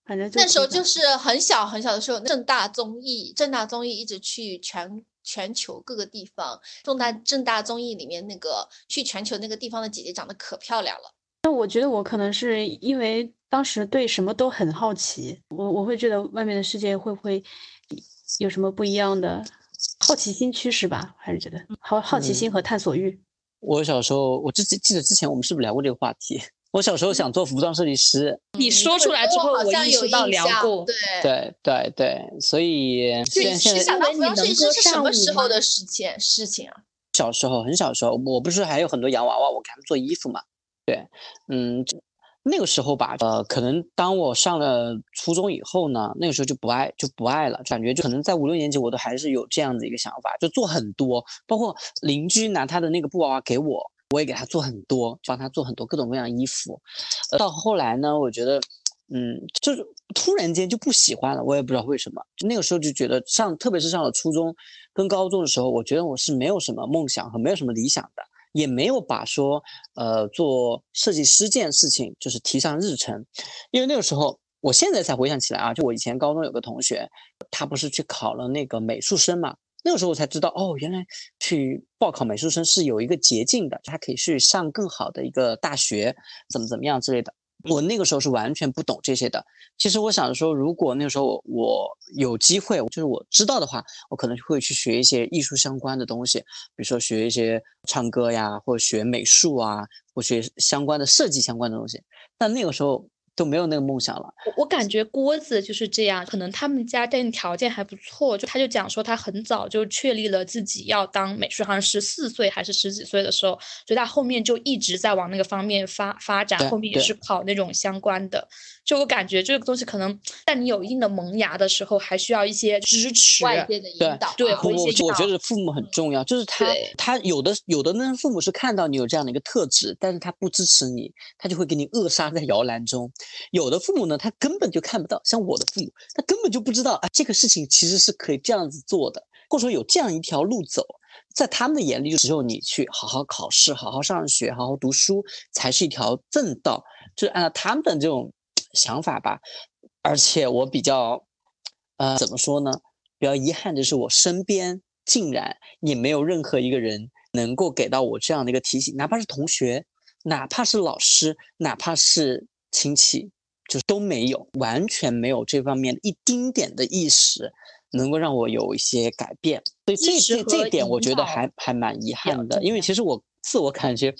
反正那时候就是很小很小的时候，正大综艺，正大综艺一直去全全球各个地方。正大正大综艺里面那个去全球那个地方的姐姐长得可漂亮了。那我觉得我可能是因为。当时对什么都很好奇，我我会觉得外面的世界会不会有什么不一样的好奇心驱使吧？还是觉得好好奇心和探索欲。我小时候，我记记得之前我们是不是聊过这个话题？我小时候想做服装设计师。你说出来之后，我意识到聊过。对对对对，所以现在想当服装设计师是什么时候的事情事情啊？小时候，很小时候，我不是还有很多洋娃娃，我给他们做衣服嘛？对，嗯。那个时候吧，呃，可能当我上了初中以后呢，那个时候就不爱就不爱了，感觉就可能在五六年级我都还是有这样的一个想法，就做很多，包括邻居拿他的那个布娃娃给我，我也给他做很多，帮他做很多各种各样衣服。到后来呢，我觉得，嗯，就是突然间就不喜欢了，我也不知道为什么。就那个时候就觉得上，特别是上了初中跟高中的时候，我觉得我是没有什么梦想和没有什么理想的。也没有把说，呃，做设计师这件事情就是提上日程，因为那个时候，我现在才回想起来啊，就我以前高中有个同学，他不是去考了那个美术生嘛，那个时候我才知道，哦，原来去报考美术生是有一个捷径的，他可以去上更好的一个大学，怎么怎么样之类的。我那个时候是完全不懂这些的。其实我想说，如果那个时候我有机会，就是我知道的话，我可能会去学一些艺术相关的东西，比如说学一些唱歌呀，或者学美术啊，或学相关的设计相关的东西。但那个时候。都没有那个梦想了。我我感觉郭子就是这样，可能他们家家庭条件还不错，就他就讲说他很早就确立了自己要当美术，好像十四岁还是十几岁的时候，所以他后面就一直在往那个方面发发展，后面也是考那种相关的。就我感觉这个东西可能在你有一定的萌芽的时候，还需要一些支持、外界的引导。对，不不，我觉得父母很重要，就是他他有的有的呢父母是看到你有这样的一个特质，但是他不支持你，他就会给你扼杀在摇篮中。有的父母呢，他根本就看不到，像我的父母，他根本就不知道啊，这个事情其实是可以这样子做的。或者说有这样一条路走，在他们的眼里，就只有你去好好考试、好好上学、好好读书，才是一条正道。就是按照他们的这种想法吧。而且我比较，呃，怎么说呢？比较遗憾的是，我身边竟然也没有任何一个人能够给到我这样的一个提醒，哪怕是同学，哪怕是老师，哪怕是亲戚，就是都没有，完全没有这方面一丁点的意识，能够让我有一些改变。所以这这这一点，我觉得还还蛮遗憾的。因为其实我自我感觉，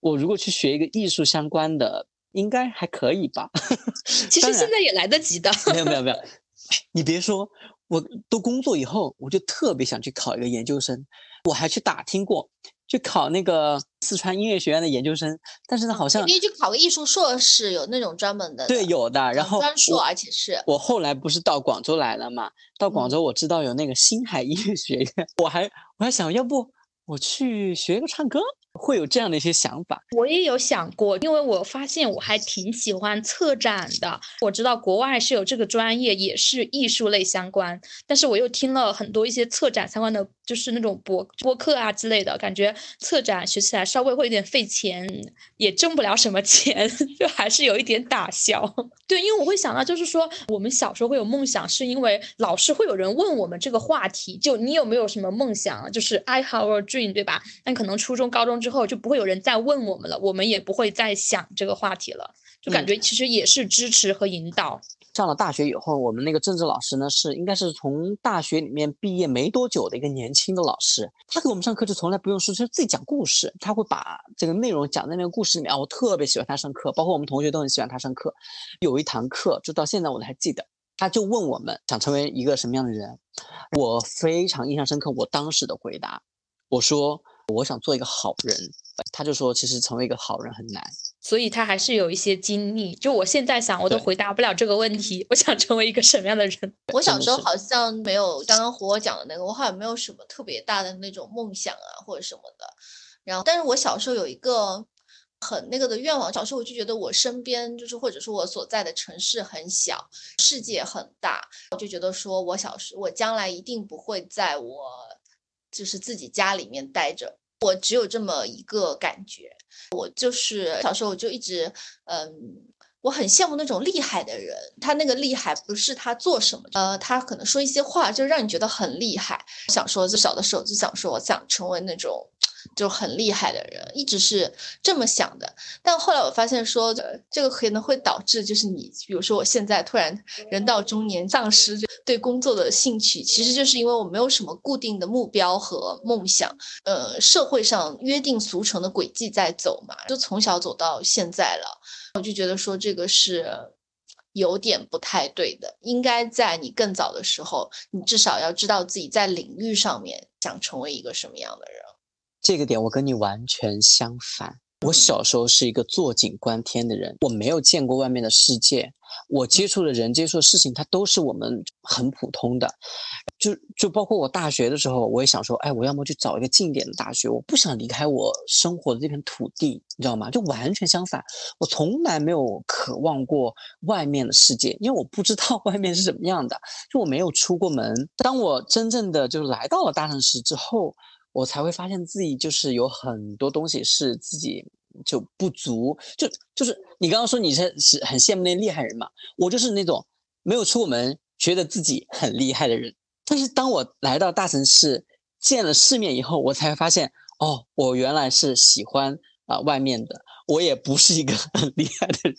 我如果去学一个艺术相关的，应该还可以吧。其实现在也来得及的。没有没有没有，你别说。我都工作以后，我就特别想去考一个研究生，我还去打听过，去考那个四川音乐学院的研究生，但是呢，好像你去考个艺术硕士，有那种专门的。对，有的。然后专硕，而且是。我后来不是到广州来了嘛？到广州我知道有那个星海音乐学院，我还我还想要不我去学个唱歌。会有这样的一些想法，我也有想过，因为我发现我还挺喜欢策展的。我知道国外是有这个专业，也是艺术类相关，但是我又听了很多一些策展相关的，就是那种博播客啊之类的，感觉策展学起来稍微会有点费钱，也挣不了什么钱，就还是有一点打消。对，因为我会想到，就是说我们小时候会有梦想，是因为老师会有人问我们这个话题，就你有没有什么梦想？就是 I have a dream，对吧？但可能初中、高中。之后就不会有人再问我们了，我们也不会再想这个话题了，就感觉其实也是支持和引导。上了大学以后，我们那个政治老师呢，是应该是从大学里面毕业没多久的一个年轻的老师，他给我们上课就从来不用书，就自己讲故事，他会把这个内容讲在那个故事里面啊，我特别喜欢他上课，包括我们同学都很喜欢他上课。有一堂课，就到现在我都还记得，他就问我们想成为一个什么样的人，我非常印象深刻，我当时的回答，我说。我想做一个好人，他就说，其实成为一个好人很难，所以他还是有一些经历。就我现在想，我都回答不了这个问题。我想成为一个什么样的人？我小时候好像没有刚刚和我讲的那个，我好像没有什么特别大的那种梦想啊，或者什么的。然后，但是我小时候有一个很那个的愿望，小时候我就觉得我身边就是或者说我所在的城市很小，世界很大，我就觉得说我小时我将来一定不会在我就是自己家里面待着。我只有这么一个感觉，我就是小时候我就一直，嗯，我很羡慕那种厉害的人，他那个厉害不是他做什么，呃，他可能说一些话就让你觉得很厉害。想说就小的时候就想说，我想成为那种。就很厉害的人，一直是这么想的。但后来我发现，说呃这个可能会导致，就是你，比如说我现在突然人到中年，丧失对工作的兴趣，其实就是因为我没有什么固定的目标和梦想。呃，社会上约定俗成的轨迹在走嘛，就从小走到现在了，我就觉得说这个是有点不太对的。应该在你更早的时候，你至少要知道自己在领域上面想成为一个什么样的人。这个点我跟你完全相反。我小时候是一个坐井观天的人，我没有见过外面的世界，我接触的人、接触的事情，它都是我们很普通的。就就包括我大学的时候，我也想说，哎，我要么去找一个近点的大学，我不想离开我生活的这片土地，你知道吗？就完全相反，我从来没有渴望过外面的世界，因为我不知道 外面是什么样的，就我没有出过门。当我真正的就是来到了大城市之后。我才会发现自己就是有很多东西是自己就不足，就就是你刚刚说你是是很羡慕那厉害人嘛，我就是那种没有出过门，觉得自己很厉害的人。但是当我来到大城市，见了世面以后，我才发现，哦，我原来是喜欢啊外面的。我也不是一个 很厉害的人，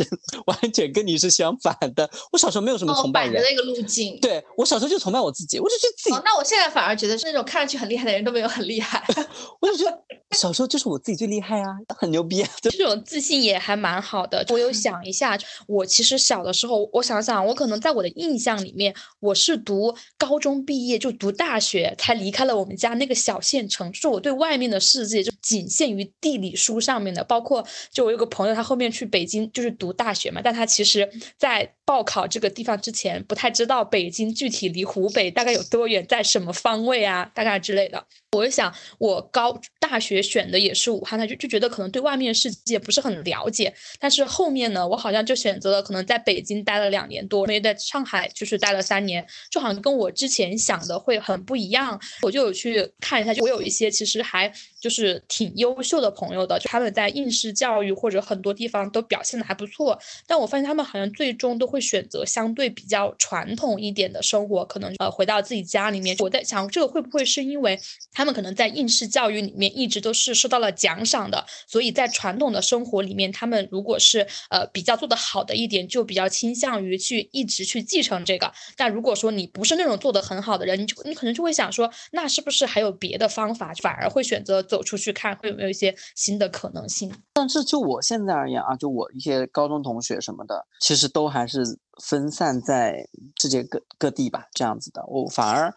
完全跟你是相反的。我小时候没有什么崇拜人的那个路径。对我小时候就崇拜我自己，我就觉得自己。那我现在反而觉得是那种看上去很厉害的人都没有很厉害。我就觉得小时候就是我自己最厉害啊，很牛逼啊。这种自信也还蛮好的。我有想一下，我其实小的时候，我想想，我可能在我的印象里面，我是读高中毕业就读大学才离开了我们家那个小县城，是我对外面的世界就仅限于地理书上面的，包括。就我有个朋友，他后面去北京就是读大学嘛，但他其实在报考这个地方之前，不太知道北京具体离湖北大概有多远，在什么方位啊，大概之类的。我就想，我高大学选的也是武汉，他就就觉得可能对外面世界不是很了解。但是后面呢，我好像就选择了可能在北京待了两年多，没在上海就是待了三年，就好像跟我之前想的会很不一样。我就有去看一下，就我有一些其实还就是挺优秀的朋友的，就他们在应试教育或者很多地方都表现的还不错。但我发现他们好像最终都会选择相对比较传统一点的生活，可能呃回到自己家里面。我在想，这个会不会是因为他们可能在应试教育里面一直都是受到了奖赏的，所以在传统的生活里面，他们如果是呃比较做得好的一点，就比较倾向于去一直去继承这个。但如果说你不是那种做得很好的人，你就你可能就会想说，那是不是还有别的方法，反而会选择走出去看，会有没有一些新的可能性？但是就我现在而言啊，就我一些高中同学什么的，其实都还是分散在世界各各地吧，这样子的。我反而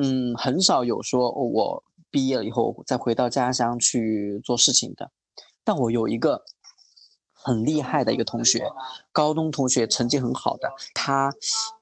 嗯很少有说我。毕业了以后再回到家乡去做事情的，但我有一个很厉害的一个同学，高中同学成绩很好的，他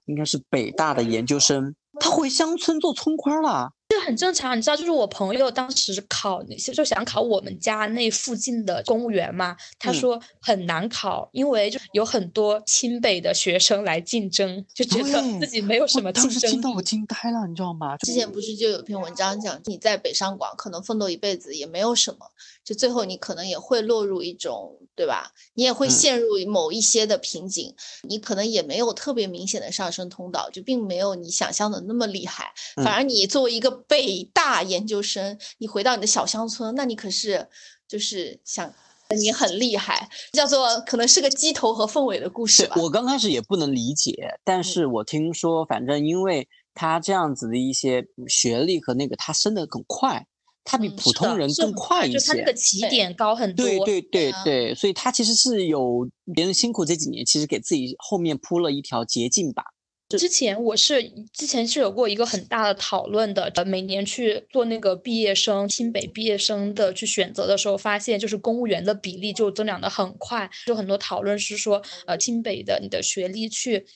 应该是北大的研究生，他回乡村做村官了。这很正常，你知道，就是我朋友当时考那些，就想考我们家那附近的公务员嘛。他说很难考，因为就有很多清北的学生来竞争，就觉得自己没有什么竞争。当时听到我惊呆了，你知道吗？之前不是就有篇文章讲，你在北上广可能奋斗一辈子也没有什么，就最后你可能也会落入一种，对吧？你也会陷入某一些的瓶颈，你可能也没有特别明显的上升通道，就并没有你想象的那么厉害。反而你作为一个。北大研究生，你回到你的小乡村，那你可是就是想你很厉害，叫做可能是个鸡头和凤尾的故事吧。我刚开始也不能理解，但是我听说，反正因为他这样子的一些学历和那个，他升的很快，他比普通人更快一些，就他那个起点高很多。对对对对，所以他其实是有别人辛苦这几年，其实给自己后面铺了一条捷径吧。之前我是之前是有过一个很大的讨论的，呃，每年去做那个毕业生清北毕业生的去选择的时候，发现就是公务员的比例就增长的很快，就很多讨论是说，呃，清北的你的学历去，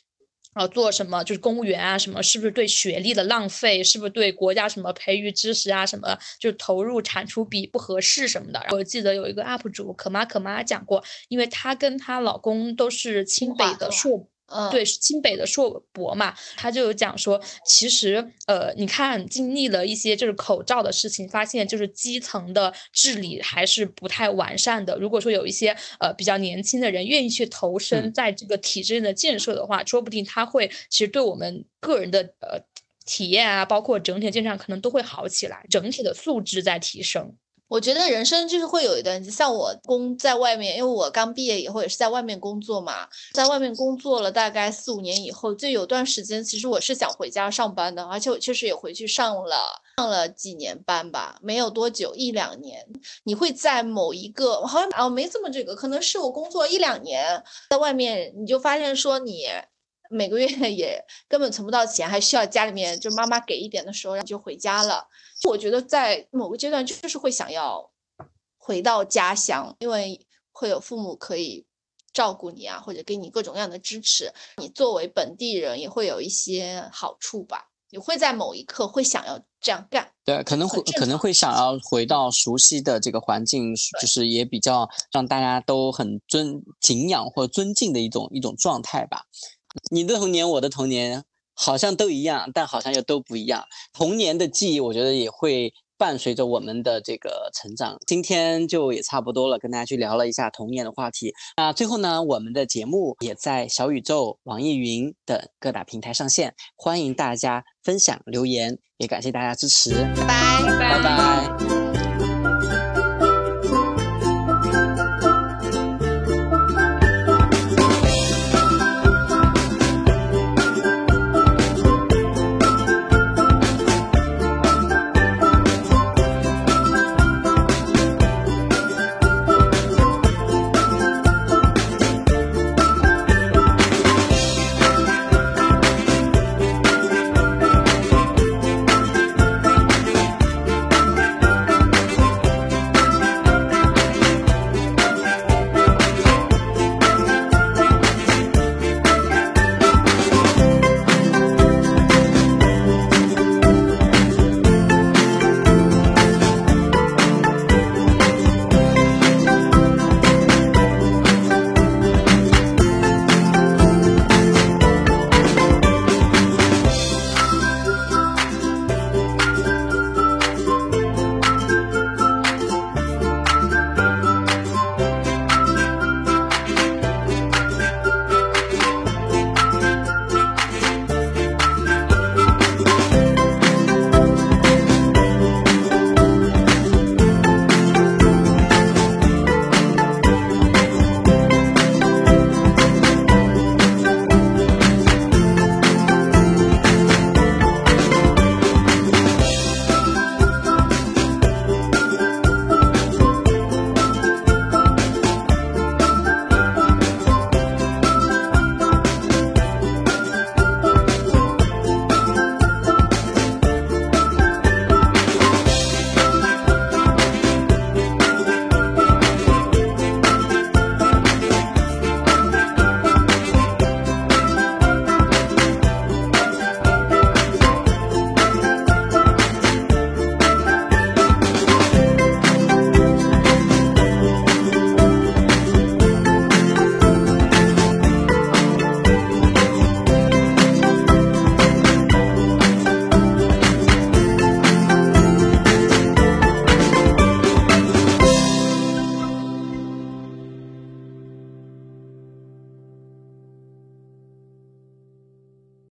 呃，做什么就是公务员啊，什么是不是对学历的浪费，是不是对国家什么培育知识啊，什么就投入产出比不合适什么的。我记得有一个 UP 主可妈可妈讲过，因为她跟她老公都是清北的硕。对，清北的硕博嘛，他就有讲说，其实呃，你看经历了一些就是口罩的事情，发现就是基层的治理还是不太完善的。如果说有一些呃比较年轻的人愿意去投身在这个体制内的建设的话，说不定他会其实对我们个人的呃体验啊，包括整体的建设可能都会好起来，整体的素质在提升。我觉得人生就是会有一段，像我工在外面，因为我刚毕业以后也是在外面工作嘛，在外面工作了大概四五年以后，就有段时间其实我是想回家上班的，而且我确实也回去上了上了几年班吧，没有多久一两年，你会在某一个好像啊没这么这个，可能是我工作一两年在外面，你就发现说你每个月 也根本存不到钱，还需要家里面就妈妈给一点的时候，然后就回家了。就我觉得在某个阶段就是会想要回到家乡，因为会有父母可以照顾你啊，或者给你各种各样的支持。你作为本地人也会有一些好处吧。你会在某一刻会想要这样干，对，可能会可能会想要回到熟悉的这个环境，就是也比较让大家都很尊敬仰或尊敬的一种一种状态吧。你的童年，我的童年。好像都一样，但好像又都不一样。童年的记忆，我觉得也会伴随着我们的这个成长。今天就也差不多了，跟大家去聊了一下童年的话题。那最后呢，我们的节目也在小宇宙、网易云等各大平台上线，欢迎大家分享留言，也感谢大家支持。拜拜拜拜。